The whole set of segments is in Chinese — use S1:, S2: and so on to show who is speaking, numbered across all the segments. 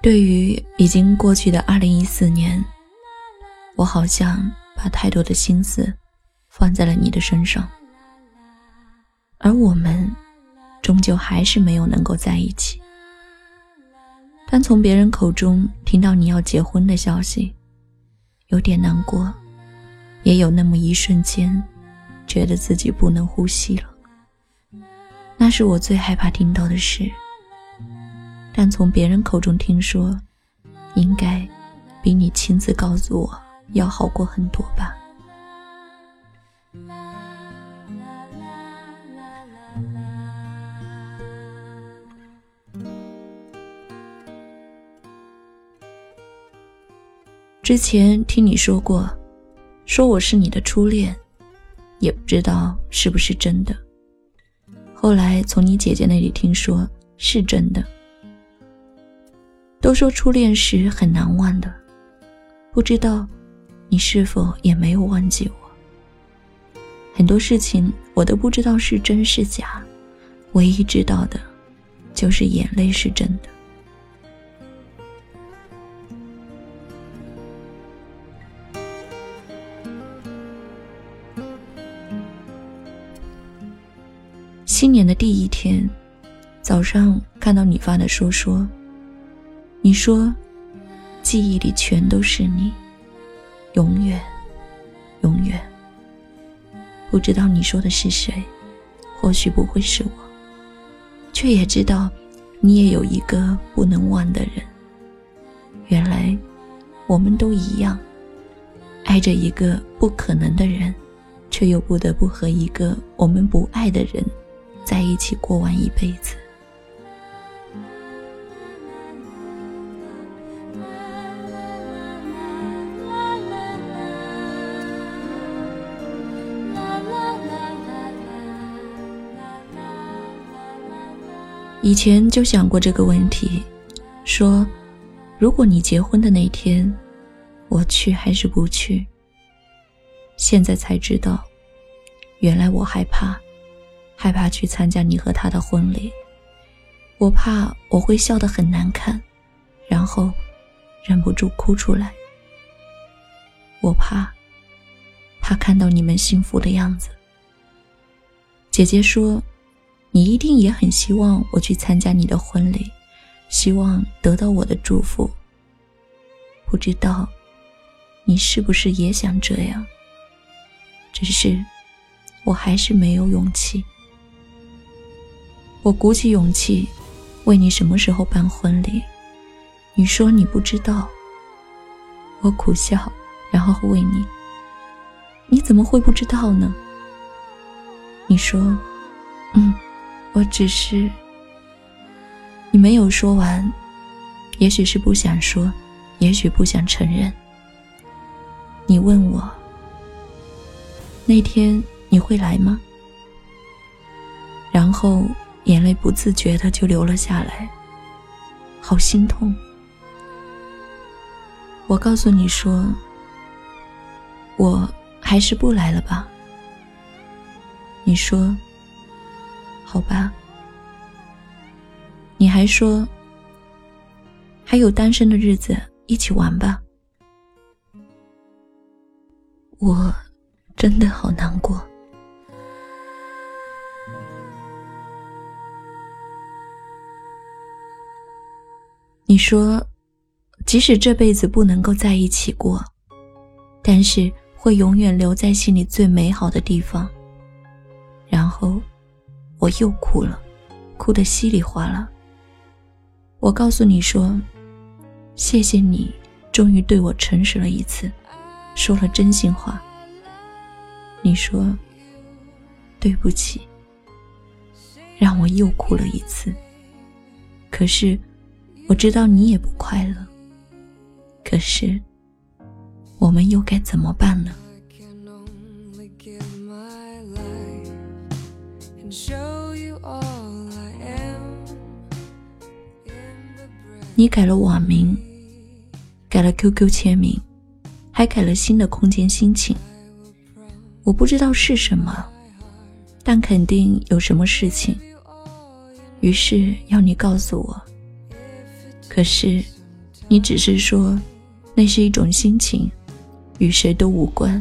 S1: 对于已经过去的二零一四年，我好像把太多的心思放在了你的身上，而我们终究还是没有能够在一起。但从别人口中听到你要结婚的消息，有点难过，也有那么一瞬间，觉得自己不能呼吸了。那是我最害怕听到的事。但从别人口中听说，应该比你亲自告诉我要好过很多吧。之前听你说过，说我是你的初恋，也不知道是不是真的。后来从你姐姐那里听说是真的。都说初恋时很难忘的，不知道你是否也没有忘记我。很多事情我都不知道是真是假，唯一知道的，就是眼泪是真的。新年的第一天，早上看到你发的说说，你说，记忆里全都是你，永远，永远。不知道你说的是谁，或许不会是我，却也知道，你也有一个不能忘的人。原来，我们都一样，爱着一个不可能的人，却又不得不和一个我们不爱的人。在一起过完一辈子。以前就想过这个问题，说如果你结婚的那天，我去还是不去？现在才知道，原来我害怕。害怕去参加你和他的婚礼，我怕我会笑得很难看，然后忍不住哭出来。我怕，怕看到你们幸福的样子。姐姐说，你一定也很希望我去参加你的婚礼，希望得到我的祝福。不知道，你是不是也想这样？只是，我还是没有勇气。我鼓起勇气，问你什么时候办婚礼，你说你不知道。我苦笑，然后问你：你怎么会不知道呢？你说：嗯，我只是……你没有说完，也许是不想说，也许不想承认。你问我：那天你会来吗？然后。眼泪不自觉的就流了下来，好心痛。我告诉你说，我还是不来了吧。你说，好吧。你还说，还有单身的日子，一起玩吧。我真的好难过。你说，即使这辈子不能够在一起过，但是会永远留在心里最美好的地方。然后，我又哭了，哭得稀里哗啦。我告诉你说，谢谢你，终于对我诚实了一次，说了真心话。你说，对不起，让我又哭了一次。可是。我知道你也不快乐，可是，我们又该怎么办呢？你改了网名，改了 QQ 签名，还改了新的空间心情。我不知道是什么，但肯定有什么事情。于是要你告诉我。可是，你只是说那是一种心情，与谁都无关。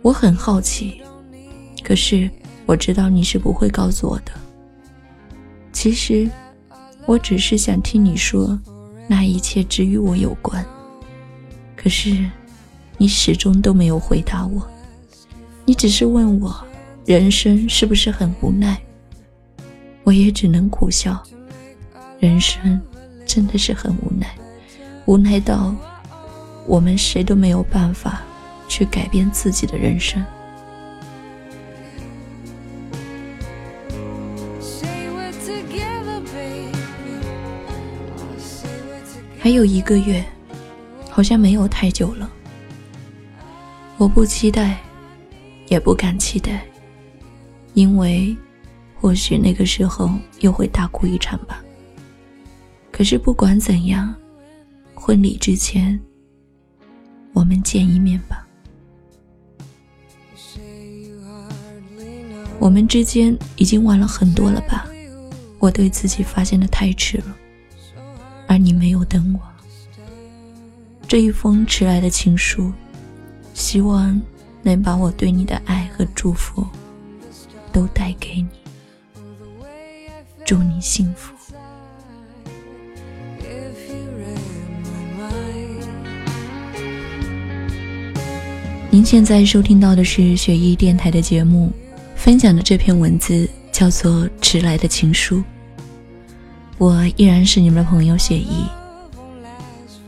S1: 我很好奇，可是我知道你是不会告诉我的。其实，我只是想听你说，那一切只与我有关。可是，你始终都没有回答我。你只是问我，人生是不是很无奈？我也只能苦笑，人生真的是很无奈，无奈到我们谁都没有办法去改变自己的人生。还有一个月，好像没有太久了。我不期待，也不敢期待，因为。或许那个时候又会大哭一场吧。可是不管怎样，婚礼之前，我们见一面吧。我们之间已经晚了很多了吧？我对自己发现的太迟了，而你没有等我。这一封迟来的情书，希望能把我对你的爱和祝福都带给你。祝你幸福。您现在收听到的是雪艺电台的节目，分享的这篇文字叫做《迟来的情书》。我依然是你们的朋友雪姨。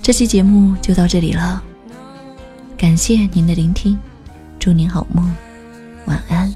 S1: 这期节目就到这里了，感谢您的聆听，祝您好梦，晚安。